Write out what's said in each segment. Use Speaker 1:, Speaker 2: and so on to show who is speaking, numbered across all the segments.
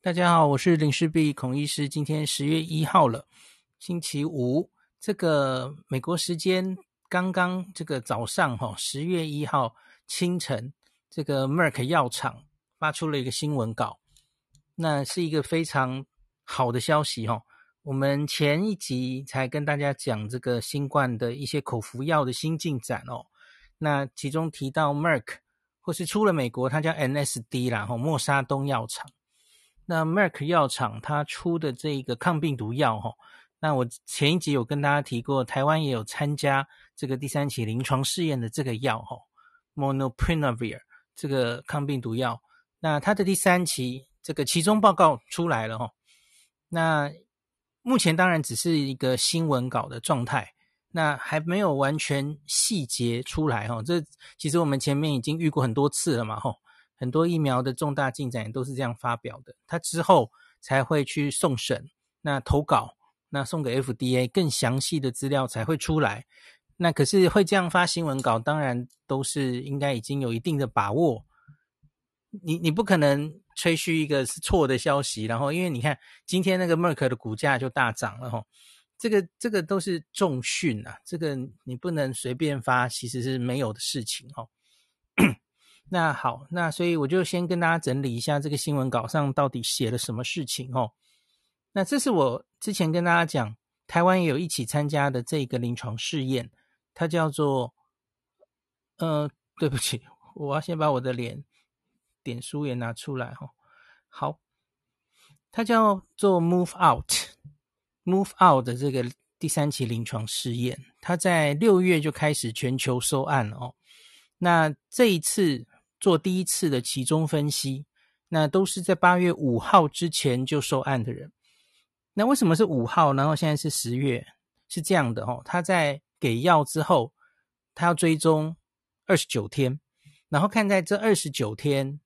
Speaker 1: 大家好，我是林氏璧孔医师。今天十月一号了，星期五。这个美国时间刚刚这个早上哈，十月一号清晨，这个 Merck 药厂发出了一个新闻稿，那是一个非常好的消息哈。我们前一集才跟大家讲这个新冠的一些口服药的新进展哦，那其中提到 Merck 或是出了美国，它叫 N S D 啦，哈，默沙东药厂。那 Merck 药厂它出的这个抗病毒药，哈，那我前一集有跟大家提过，台湾也有参加这个第三期临床试验的这个药，哈，Molnupiravir 这个抗病毒药，那它的第三期这个期中报告出来了，哈，那目前当然只是一个新闻稿的状态，那还没有完全细节出来，哈，这其实我们前面已经遇过很多次了嘛，哈。很多疫苗的重大进展都是这样发表的，他之后才会去送审，那投稿，那送给 FDA 更详细的资料才会出来。那可是会这样发新闻稿，当然都是应该已经有一定的把握。你你不可能吹嘘一个是错的消息，然后因为你看今天那个 Merck 的股价就大涨了哈，这个这个都是重讯啊，这个你不能随便发，其实是没有的事情哈。那好，那所以我就先跟大家整理一下这个新闻稿上到底写了什么事情哦。那这是我之前跟大家讲，台湾也有一起参加的这个临床试验，它叫做……呃，对不起，我要先把我的脸点书也拿出来哈、哦。好，它叫做 Move Out，Move Out 的这个第三期临床试验，它在六月就开始全球收案哦。那这一次。做第一次的期中分析，那都是在八月五号之前就受案的人。那为什么是五号？然后现在是十月，是这样的哦。他在给药之后，他要追踪二十九天，然后看在这二十九天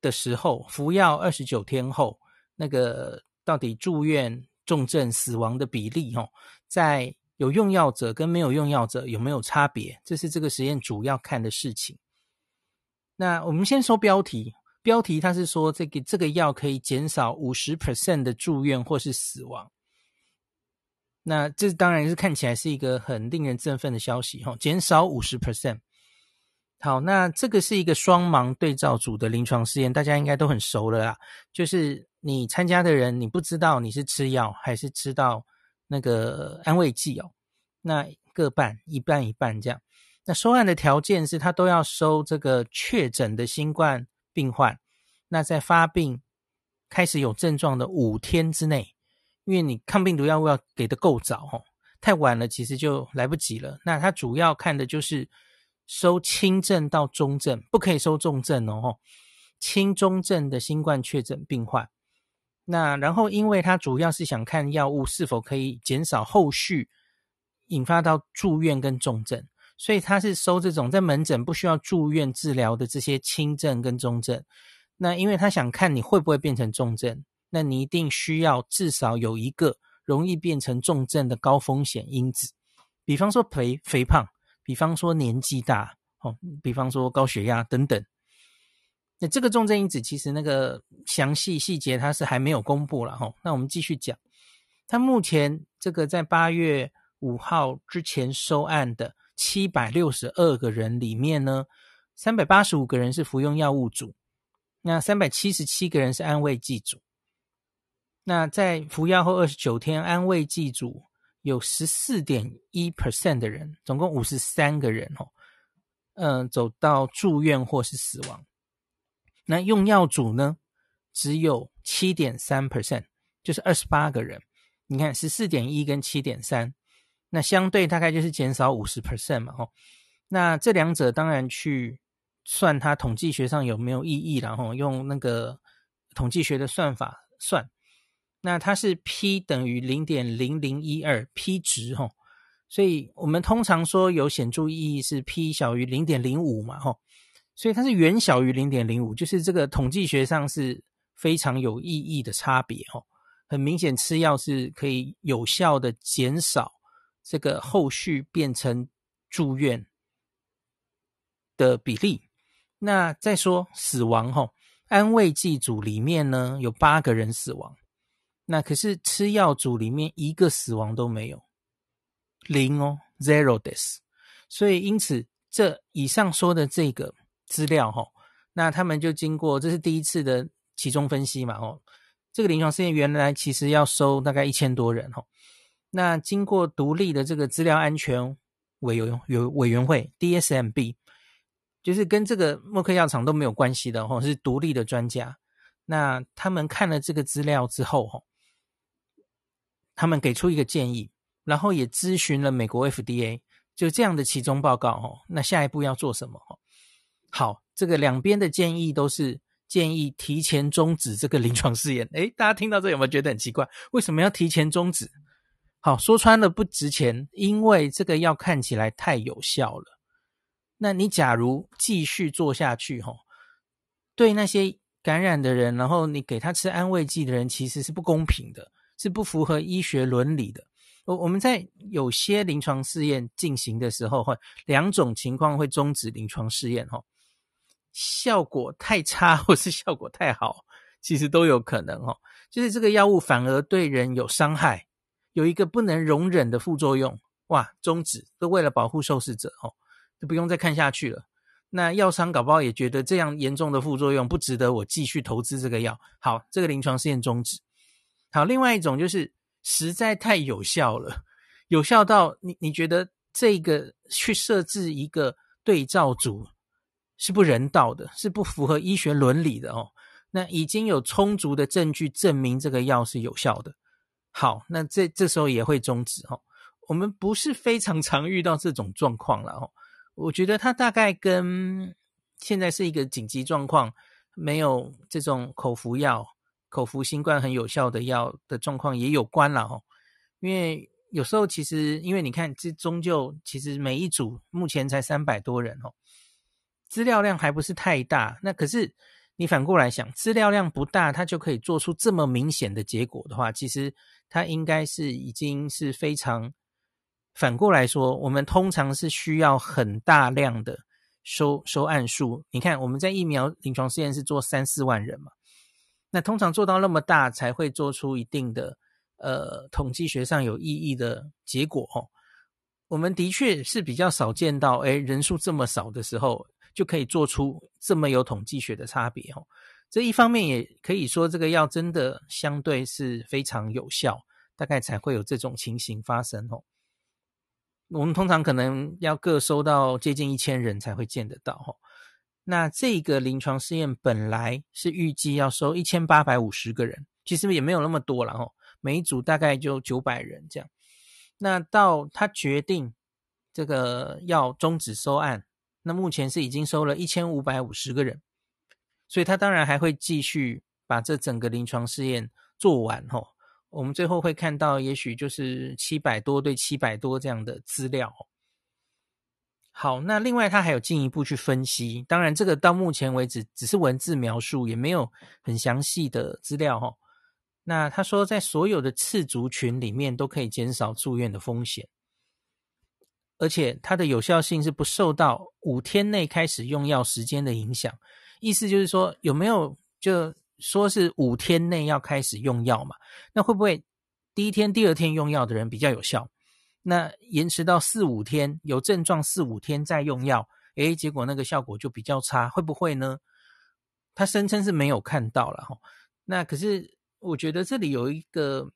Speaker 1: 的时候，服药二十九天后，那个到底住院、重症、死亡的比例哦，在有用药者跟没有用药者有没有差别？这是这个实验主要看的事情。那我们先说标题，标题它是说这个这个药可以减少五十 percent 的住院或是死亡。那这当然是看起来是一个很令人振奋的消息哈，减少五十 percent。好，那这个是一个双盲对照组的临床试验，大家应该都很熟了啦。就是你参加的人，你不知道你是吃药还是吃到那个安慰剂哦，那各半一半一半这样。那收案的条件是，他都要收这个确诊的新冠病患。那在发病开始有症状的五天之内，因为你抗病毒药物要给的够早哦，太晚了其实就来不及了。那他主要看的就是收轻症到中症，不可以收重症哦。轻中症的新冠确诊病患。那然后，因为他主要是想看药物是否可以减少后续引发到住院跟重症。所以他是收这种在门诊不需要住院治疗的这些轻症跟中症，那因为他想看你会不会变成重症，那你一定需要至少有一个容易变成重症的高风险因子，比方说肥肥胖，比方说年纪大，哦，比方说高血压等等。那这个重症因子其实那个详细细节它是还没有公布了哈。那我们继续讲，他目前这个在八月五号之前收案的。七百六十二个人里面呢，三百八十五个人是服用药物组，那三百七十七个人是安慰剂组。那在服药后二十九天，安慰剂组有十四点一 percent 的人，总共五十三个人哦，嗯、呃，走到住院或是死亡。那用药组呢，只有七点三 percent，就是二十八个人。你看十四点一跟七点三。那相对大概就是减少五十 percent 嘛，吼。那这两者当然去算它统计学上有没有意义，然后用那个统计学的算法算。那它是 p 等于零点零零一二 p 值，吼。所以我们通常说有显著意义是 p 小于零点零五嘛，吼。所以它是远小于零点零五，就是这个统计学上是非常有意义的差别，吼。很明显吃药是可以有效的减少。这个后续变成住院的比例，那再说死亡吼，安慰剂组里面呢有八个人死亡，那可是吃药组里面一个死亡都没有，零哦，zero deaths。所以因此这以上说的这个资料哈，那他们就经过这是第一次的集中分析嘛哦，这个临床试验原来其实要收大概一千多人哈，那经过独立的这个资料安全委员有委员会 DSMB。就是跟这个默克药厂都没有关系的吼，是独立的专家。那他们看了这个资料之后，吼，他们给出一个建议，然后也咨询了美国 FDA，就这样的其中报告，吼，那下一步要做什么？吼，好，这个两边的建议都是建议提前终止这个临床试验。诶，大家听到这有没有觉得很奇怪？为什么要提前终止？好，说穿了不值钱，因为这个药看起来太有效了。那你假如继续做下去，吼，对那些感染的人，然后你给他吃安慰剂的人，其实是不公平的，是不符合医学伦理的。我我们在有些临床试验进行的时候，会两种情况会终止临床试验，吼，效果太差或是效果太好，其实都有可能，吼，就是这个药物反而对人有伤害，有一个不能容忍的副作用，哇，终止都为了保护受试者，哦。就不用再看下去了。那药商搞不好也觉得这样严重的副作用不值得我继续投资这个药。好，这个临床试验终止。好，另外一种就是实在太有效了，有效到你你觉得这个去设置一个对照组是不人道的，是不符合医学伦理的哦。那已经有充足的证据证明这个药是有效的。好，那这这时候也会终止哦。我们不是非常常遇到这种状况了哦。我觉得它大概跟现在是一个紧急状况，没有这种口服药、口服新冠很有效的药的状况也有关了哦。因为有时候其实，因为你看这终究其实每一组目前才三百多人哦，资料量还不是太大。那可是你反过来想，资料量不大，它就可以做出这么明显的结果的话，其实它应该是已经是非常。反过来说，我们通常是需要很大量的收收案数。你看，我们在疫苗临床试验是做三四万人嘛，那通常做到那么大才会做出一定的呃统计学上有意义的结果哦。我们的确是比较少见到，诶，人数这么少的时候就可以做出这么有统计学的差别哦。这一方面也可以说，这个药真的相对是非常有效，大概才会有这种情形发生哦。我们通常可能要各收到接近一千人才会见得到哦。那这个临床试验本来是预计要收一千八百五十个人，其实也没有那么多了哈。每一组大概就九百人这样。那到他决定这个要终止收案，那目前是已经收了一千五百五十个人，所以他当然还会继续把这整个临床试验做完哈。我们最后会看到，也许就是七百多对七百多这样的资料。好，那另外他还有进一步去分析，当然这个到目前为止只是文字描述，也没有很详细的资料哈。那他说，在所有的次族群里面都可以减少住院的风险，而且它的有效性是不受到五天内开始用药时间的影响。意思就是说，有没有就。说是五天内要开始用药嘛？那会不会第一天、第二天用药的人比较有效？那延迟到四五天，有症状四五天再用药，诶，结果那个效果就比较差，会不会呢？他声称是没有看到了哈。那可是我觉得这里有一个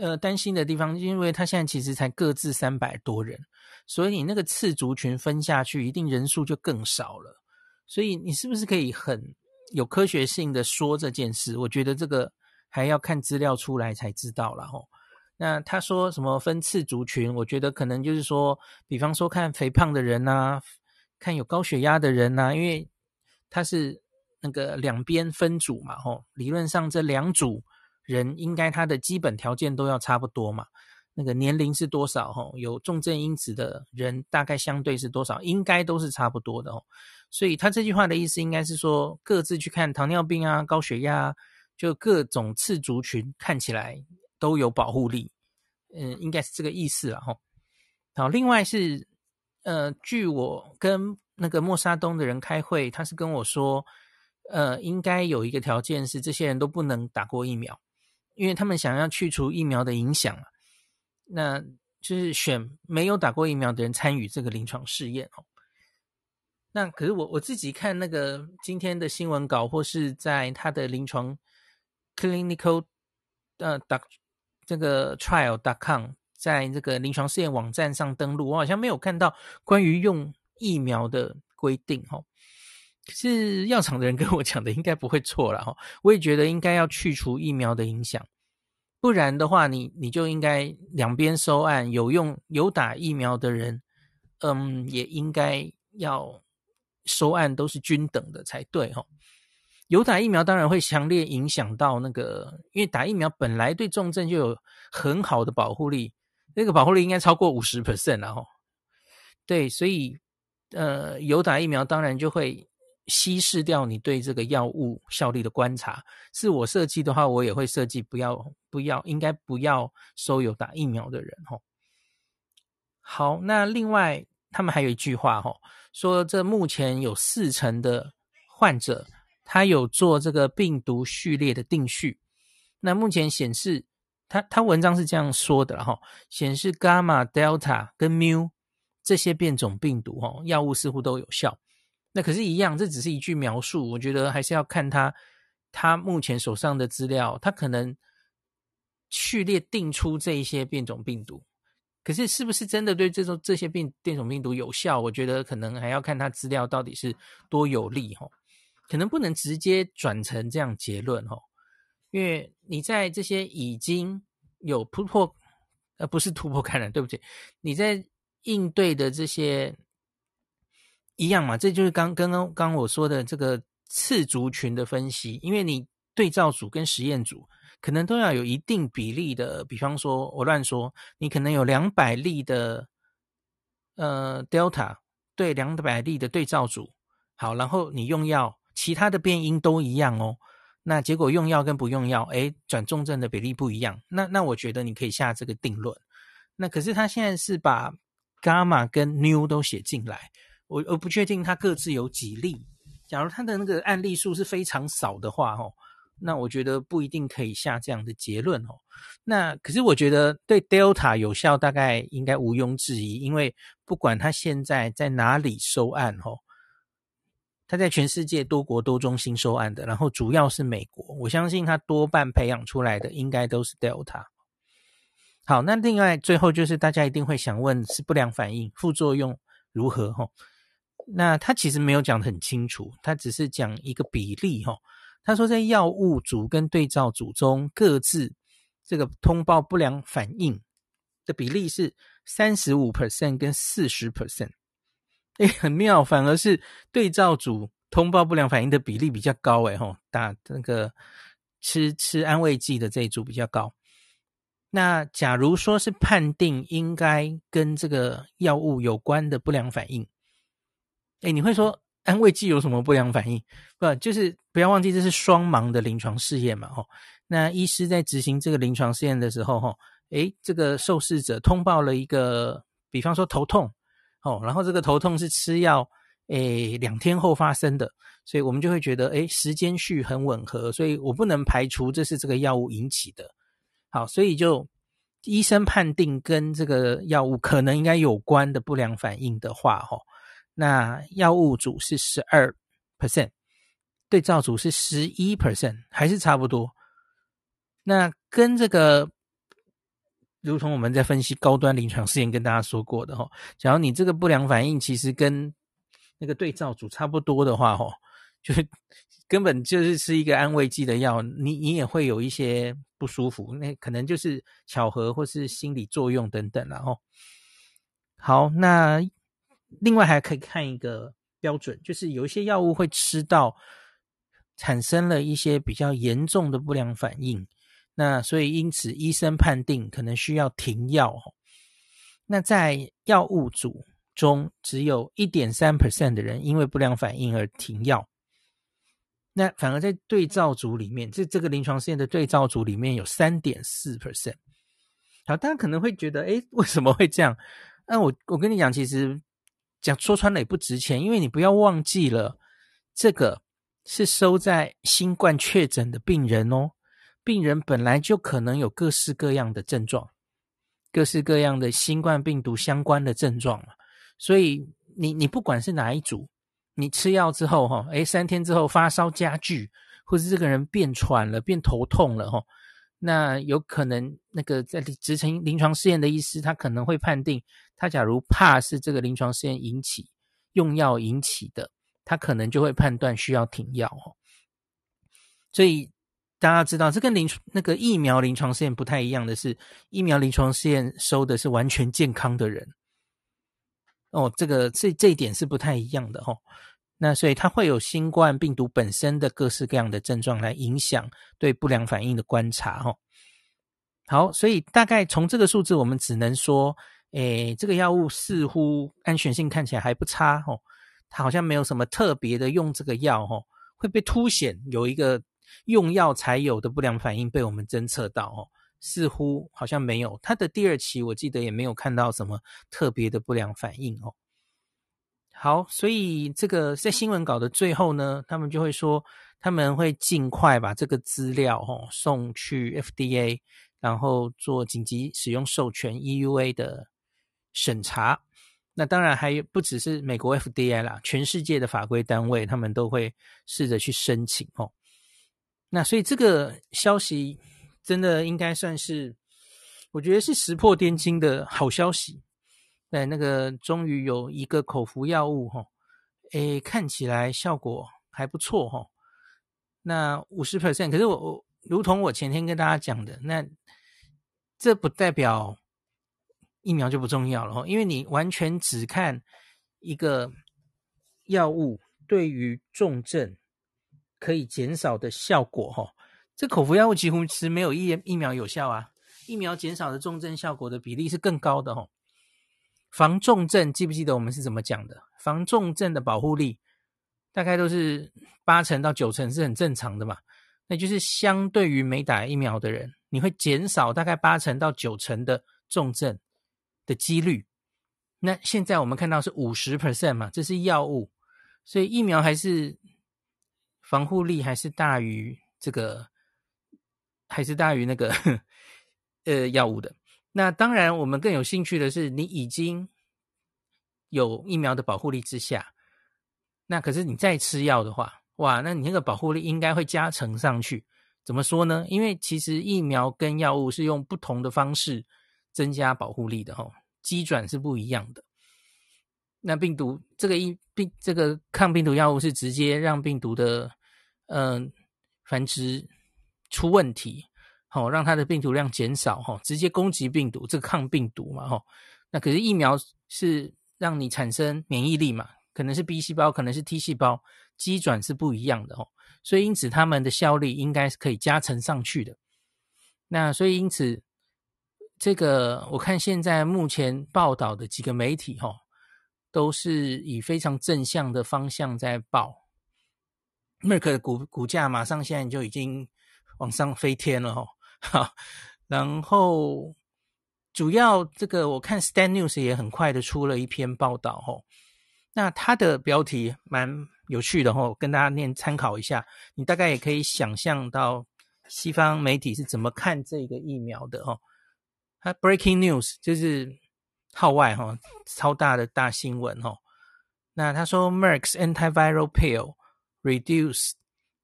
Speaker 1: 呃担心的地方，因为他现在其实才各自三百多人，所以你那个次族群分下去，一定人数就更少了。所以你是不是可以很有科学性的说这件事，我觉得这个还要看资料出来才知道了吼。那他说什么分次族群，我觉得可能就是说，比方说看肥胖的人呐、看有高血压的人呐、因为他是那个两边分组嘛吼，理论上这两组人应该他的基本条件都要差不多嘛。那个年龄是多少吼，有重症因子的人大概相对是多少，应该都是差不多的哦。所以他这句话的意思应该是说，各自去看糖尿病啊、高血压，就各种次族群看起来都有保护力，嗯，应该是这个意思了哈。好，另外是，呃，据我跟那个默沙东的人开会，他是跟我说，呃，应该有一个条件是这些人都不能打过疫苗，因为他们想要去除疫苗的影响，那就是选没有打过疫苗的人参与这个临床试验哦。那可是我我自己看那个今天的新闻稿，或是在他的临床 clinical 呃 doc 这个 trial.com，在这个临床试验网站上登录，我好像没有看到关于用疫苗的规定哦。是药厂的人跟我讲的应该不会错了哈，我也觉得应该要去除疫苗的影响，不然的话你，你你就应该两边收案，有用有打疫苗的人，嗯，也应该要收案都是均等的才对哈。有打疫苗当然会强烈影响到那个，因为打疫苗本来对重症就有很好的保护力，那个保护力应该超过五十 percent 了哈。对，所以呃，有打疫苗当然就会。稀释掉你对这个药物效力的观察，是我设计的话，我也会设计不要不要，应该不要收有打疫苗的人哈。好，那另外他们还有一句话哈，说这目前有四成的患者他有做这个病毒序列的定序，那目前显示他他文章是这样说的哈，显示伽马、Delta 跟 Mu 这些变种病毒哈，药物似乎都有效。那可是，一样，这只是一句描述。我觉得还是要看他，他目前手上的资料，他可能序列定出这一些变种病毒，可是是不是真的对这种这些变变种病毒有效？我觉得可能还要看他资料到底是多有利哦，可能不能直接转成这样结论哦，因为你在这些已经有突破，呃，不是突破感染，对不起，你在应对的这些。一样嘛，这就是刚刚刚刚我说的这个次族群的分析，因为你对照组跟实验组可能都要有一定比例的，比方说我乱说，你可能有两百例的呃 Delta 对两百例的对照组，好，然后你用药，其他的变因都一样哦，那结果用药跟不用药，诶，转重症的比例不一样，那那我觉得你可以下这个定论。那可是他现在是把 Gamma 跟 Mu 都写进来。我我不确定它各自有几例。假如它的那个案例数是非常少的话，哦，那我觉得不一定可以下这样的结论哦。那可是我觉得对 Delta 有效，大概应该毋庸置疑，因为不管它现在在哪里收案，哦，它在全世界多国多中心收案的，然后主要是美国，我相信它多半培养出来的应该都是 Delta。好，那另外最后就是大家一定会想问是不良反应、副作用如何，哦？那他其实没有讲的很清楚，他只是讲一个比例哈。他说在药物组跟对照组中各自这个通报不良反应的比例是三十五 percent 跟四十 percent，诶，很妙，反而是对照组通报不良反应的比例比较高诶吼，打那个吃吃安慰剂的这一组比较高。那假如说是判定应该跟这个药物有关的不良反应。哎，你会说安慰剂有什么不良反应？不，就是不要忘记这是双盲的临床试验嘛，吼。那医师在执行这个临床试验的时候，吼，哎，这个受试者通报了一个，比方说头痛，哦，然后这个头痛是吃药，哎，两天后发生的，所以我们就会觉得，哎，时间序很吻合，所以我不能排除这是这个药物引起的。好，所以就医生判定跟这个药物可能应该有关的不良反应的话，吼。那药物组是十二 percent，对照组是十一 percent，还是差不多。那跟这个，如同我们在分析高端临床试验跟大家说过的哈，假如你这个不良反应其实跟那个对照组差不多的话，哈，就是 根本就是吃一个安慰剂的药，你你也会有一些不舒服，那可能就是巧合或是心理作用等等，然后好，那。另外还可以看一个标准，就是有一些药物会吃到产生了一些比较严重的不良反应，那所以因此医生判定可能需要停药。那在药物组中，只有一点三 percent 的人因为不良反应而停药，那反而在对照组里面，这这个临床试验的对照组里面有三点四 percent。好，大家可能会觉得，诶，为什么会这样？那我我跟你讲，其实。讲说穿了也不值钱，因为你不要忘记了，这个是收在新冠确诊的病人哦。病人本来就可能有各式各样的症状，各式各样的新冠病毒相关的症状嘛。所以你你不管是哪一组，你吃药之后哈，诶，三天之后发烧加剧，或是这个人变喘了、变头痛了哈，那有可能那个在执行临床试验的医师，他可能会判定，他假如怕是这个临床试验引起用药引起的，他可能就会判断需要停药哦。所以。大家知道，这跟临那个疫苗临床试验不太一样的是，疫苗临床试验收的是完全健康的人。哦，这个这这一点是不太一样的哦。那所以它会有新冠病毒本身的各式各样的症状来影响对不良反应的观察哦。好，所以大概从这个数字，我们只能说，诶，这个药物似乎安全性看起来还不差哦。它好像没有什么特别的用这个药哦，会被凸显有一个。用药才有的不良反应被我们侦测到哦，似乎好像没有。它的第二期我记得也没有看到什么特别的不良反应哦。好，所以这个在新闻稿的最后呢，他们就会说他们会尽快把这个资料哦送去 FDA，然后做紧急使用授权 EUA 的审查。那当然还有不只是美国 FDA 啦，全世界的法规单位他们都会试着去申请哦。那所以这个消息真的应该算是，我觉得是石破天惊的好消息。对，那个终于有一个口服药物哈，诶，看起来效果还不错哈。那五十 percent，可是我我如同我前天跟大家讲的，那这不代表疫苗就不重要了哈，因为你完全只看一个药物对于重症。可以减少的效果，哈，这口服药物几乎是没有疫疫苗有效啊。疫苗减少的重症效果的比例是更高的，哈。防重症记不记得我们是怎么讲的？防重症的保护力大概都是八成到九成是很正常的嘛。那就是相对于没打疫苗的人，你会减少大概八成到九成的重症的几率。那现在我们看到是五十 percent 嘛，这是药物，所以疫苗还是。防护力还是大于这个，还是大于那个 呃药物的。那当然，我们更有兴趣的是，你已经有疫苗的保护力之下，那可是你再吃药的话，哇，那你那个保护力应该会加成上去。怎么说呢？因为其实疫苗跟药物是用不同的方式增加保护力的，哦，机转是不一样的。那病毒这个疫病这个抗病毒药物是直接让病毒的嗯、繁殖出问题，哦、让它的病毒量减少哈、哦，直接攻击病毒这个抗病毒嘛哈、哦。那可是疫苗是让你产生免疫力嘛，可能是 B 细胞，可能是 T 细胞，机转是不一样的哦。所以因此它们的效力应该是可以加成上去的。那所以因此这个我看现在目前报道的几个媒体哈。都是以非常正向的方向在报，Merck 的股股价马上现在就已经往上飞天了哈。好，然后主要这个我看 Stat News 也很快的出了一篇报道哦。那它的标题蛮有趣的哦，跟大家念参考一下，你大概也可以想象到西方媒体是怎么看这个疫苗的哦。它 Breaking News 就是。号外哈，超大的大新闻哈。那他说，Merck's antiviral pill reduce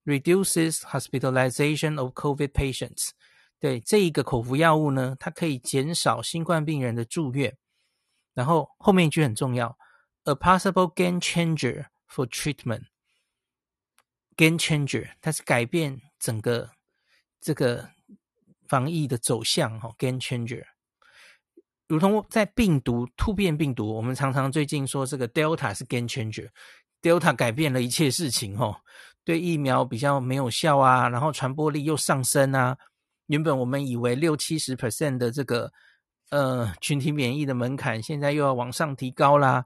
Speaker 1: reduces hospitalization of COVID patients。对，这一个口服药物呢，它可以减少新冠病人的住院。然后后面一句很重要，a possible game changer for treatment。game changer，它是改变整个这个防疫的走向哈，game changer。如同在病毒突变病毒，我们常常最近说这个 Delta 是 game changer，Delta 改变了一切事情哦，对疫苗比较没有效啊，然后传播力又上升啊。原本我们以为六七十 percent 的这个呃群体免疫的门槛，现在又要往上提高啦。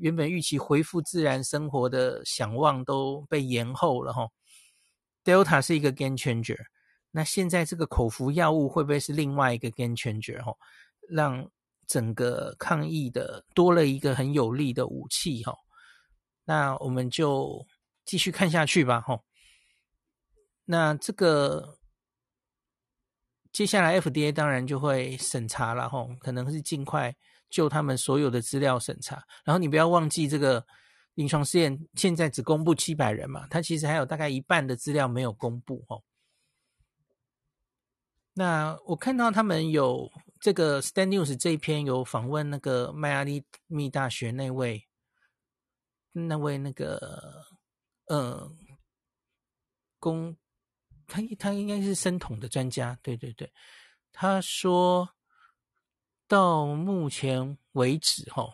Speaker 1: 原本预期恢复自然生活的想望都被延后了哈。Delta 是一个 game changer，那现在这个口服药物会不会是另外一个 game changer 哈？让整个抗疫的多了一个很有力的武器哈，那我们就继续看下去吧，吼。那这个接下来 FDA 当然就会审查了，吼，可能是尽快就他们所有的资料审查。然后你不要忘记，这个临床试验现在只公布七百人嘛，它其实还有大概一半的资料没有公布，吼。那我看到他们有这个 Stand News 这一篇有访问那个迈阿密大学那位那位那个呃公。他他应该是生统的专家，对对对。他说到目前为止，哈，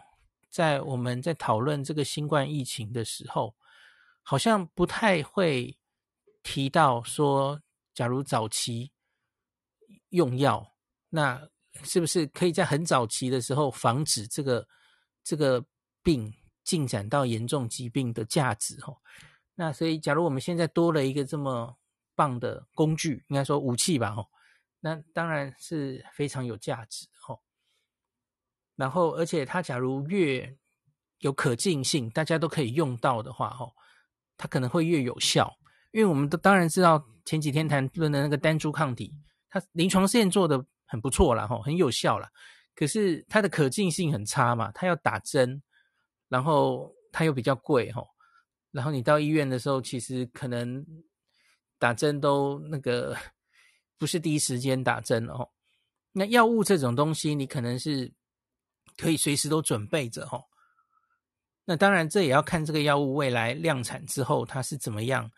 Speaker 1: 在我们在讨论这个新冠疫情的时候，好像不太会提到说，假如早期用药，那是不是可以在很早期的时候防止这个这个病进展到严重疾病的价值？哈，那所以，假如我们现在多了一个这么棒的工具，应该说武器吧，吼，那当然是非常有价值，吼。然后，而且它假如越有可进性，大家都可以用到的话，吼，它可能会越有效。因为我们都当然知道，前几天谈论的那个单株抗体，它临床试验做的很不错了，吼，很有效了。可是它的可进性很差嘛，它要打针，然后它又比较贵，吼。然后你到医院的时候，其实可能。打针都那个不是第一时间打针哦。那药物这种东西，你可能是可以随时都准备着哦。那当然，这也要看这个药物未来量产之后它是怎么样，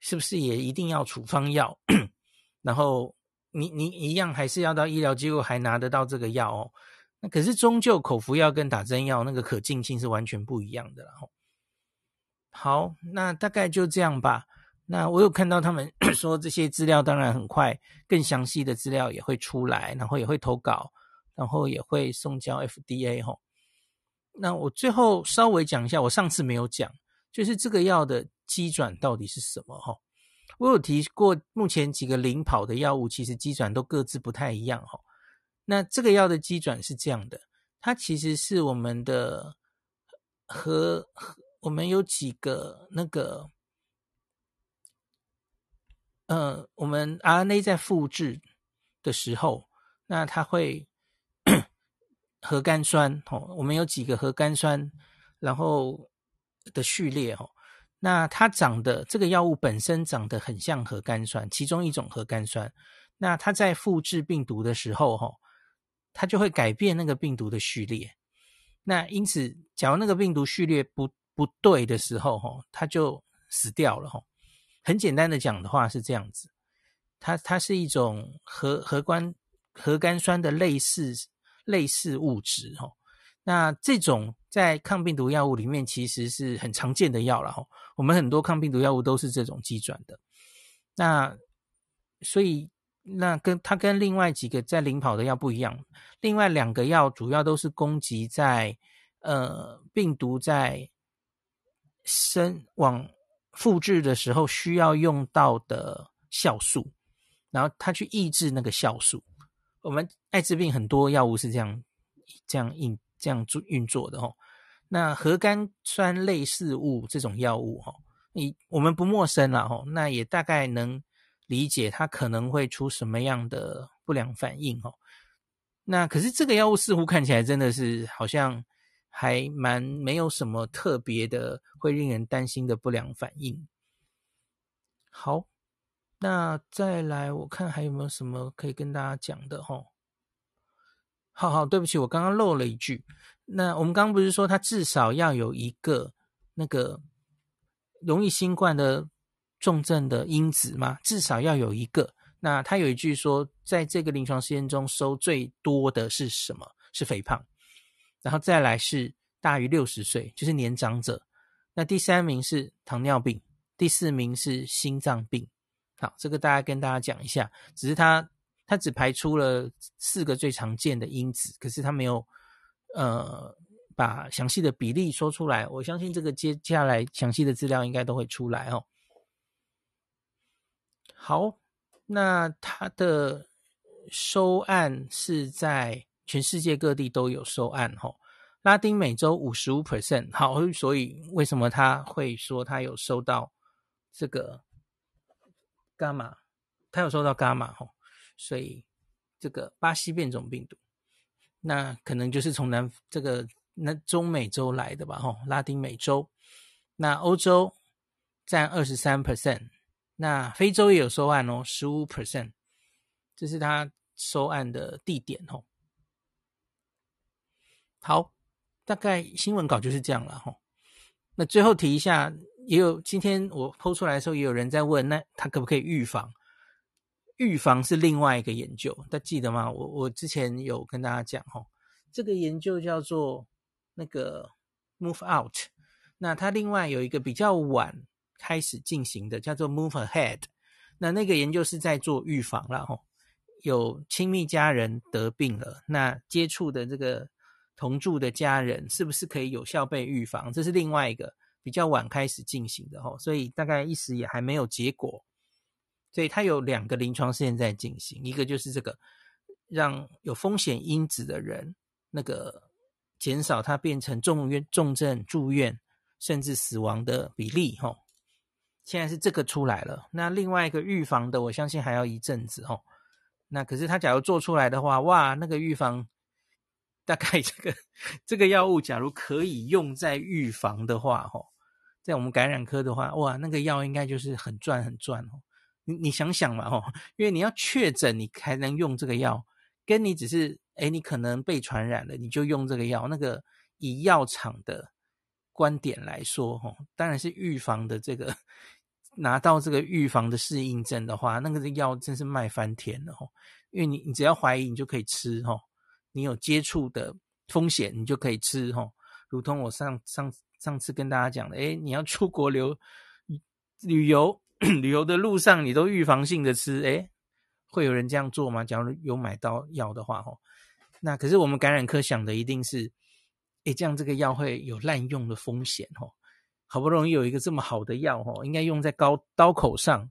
Speaker 1: 是不是也一定要处方药？然后你你一样还是要到医疗机构还拿得到这个药哦。那可是终究口服药跟打针药那个可进性是完全不一样的了哦。好，那大概就这样吧。那我有看到他们 说这些资料，当然很快，更详细的资料也会出来，然后也会投稿，然后也会送交 FDA 哈。那我最后稍微讲一下，我上次没有讲，就是这个药的基转到底是什么哈。我有提过，目前几个领跑的药物其实基转都各自不太一样哈。那这个药的基转是这样的，它其实是我们的和我们有几个那个。呃，我们 RNA 在复制的时候，那它会 核苷酸哦，我们有几个核苷酸，然后的序列哦，那它长的这个药物本身长得很像核苷酸，其中一种核苷酸，那它在复制病毒的时候哈，它就会改变那个病毒的序列，那因此，假如那个病毒序列不不对的时候哈，它就死掉了哈。很简单的讲的话是这样子，它它是一种核核苷核苷酸的类似类似物质哈。那这种在抗病毒药物里面其实是很常见的药了哈。我们很多抗病毒药物都是这种机转的。那所以那跟它跟另外几个在领跑的药不一样，另外两个药主要都是攻击在呃病毒在生往。复制的时候需要用到的酵素，然后它去抑制那个酵素。我们艾滋病很多药物是这样这样运这样做运作的哦。那核苷酸类似物这种药物哈，你我们不陌生了哈，那也大概能理解它可能会出什么样的不良反应哈。那可是这个药物似乎看起来真的是好像。还蛮没有什么特别的，会令人担心的不良反应。好，那再来，我看还有没有什么可以跟大家讲的齁？好好，对不起，我刚刚漏了一句。那我们刚刚不是说他至少要有一个那个容易新冠的重症的因子吗？至少要有一个。那他有一句说，在这个临床试验中收最多的是什么？是肥胖。然后再来是大于六十岁，就是年长者。那第三名是糖尿病，第四名是心脏病。好，这个大家跟大家讲一下。只是他他只排出了四个最常见的因子，可是他没有呃把详细的比例说出来。我相信这个接下来详细的资料应该都会出来哦。好，那他的收案是在。全世界各地都有收案，吼，拉丁美洲五十五 percent。好，所以为什么他会说他有收到这个伽马？他有收到伽马吼，所以这个巴西变种病毒，那可能就是从南这个那中美洲来的吧？吼，拉丁美洲，那欧洲占二十三 percent，那非洲也有收案哦，十五 percent，这是他收案的地点吼。好，大概新闻稿就是这样了哈。那最后提一下，也有今天我 PO 出来的时候，也有人在问，那他可不可以预防？预防是另外一个研究，大家记得吗？我我之前有跟大家讲哈，这个研究叫做那个 Move Out，那它另外有一个比较晚开始进行的，叫做 Move Ahead，那那个研究是在做预防了哈，有亲密家人得病了，那接触的这个同住的家人是不是可以有效被预防？这是另外一个比较晚开始进行的哈，所以大概一时也还没有结果。所以它有两个临床试验在进行，一个就是这个让有风险因子的人那个减少他变成重院重症住院甚至死亡的比例，吼。现在是这个出来了，那另外一个预防的，我相信还要一阵子，吼。那可是他假如做出来的话，哇，那个预防大概这个 这个药物假如可以用在预防的话，吼，在我们感染科的话，哇，那个药应该就是很赚很赚哦。你你想想嘛，吼，因为你要确诊，你才能用这个药，跟你只是，诶，你可能被传染了，你就用这个药，那个以药厂的观点来说，吼，当然是预防的这个 拿到这个预防的适应症的话，那个药真是卖翻天了，吼，因为你你只要怀疑，你就可以吃，吼，你有接触的风险，你就可以吃，吼，如同我上上上次跟大家讲的，诶，你要出国留旅游。旅游的路上，你都预防性的吃，诶，会有人这样做吗？假如有买到药的话，吼，那可是我们感染科想的一定是，诶，这样这个药会有滥用的风险，哦，好不容易有一个这么好的药，哦，应该用在高刀口上，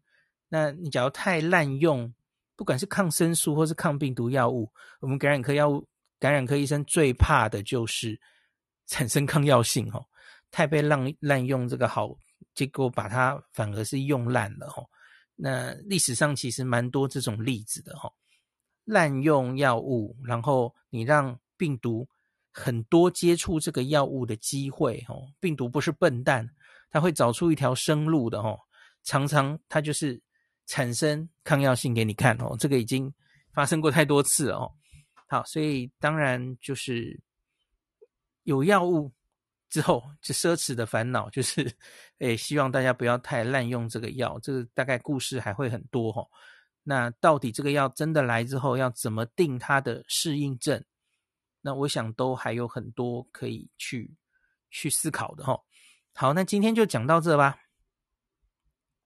Speaker 1: 那你假如太滥用，不管是抗生素或是抗病毒药物，我们感染科药物，感染科医生最怕的就是产生抗药性，吼，太被滥滥用这个好。结果把它反而是用烂了吼，那历史上其实蛮多这种例子的吼，滥用药物，然后你让病毒很多接触这个药物的机会吼，病毒不是笨蛋，它会找出一条生路的吼，常常它就是产生抗药性给你看哦，这个已经发生过太多次哦。好，所以当然就是有药物。之后，这奢侈的烦恼就是，诶，希望大家不要太滥用这个药。这个大概故事还会很多哈。那到底这个药真的来之后，要怎么定它的适应症？那我想都还有很多可以去去思考的哈。好，那今天就讲到这吧。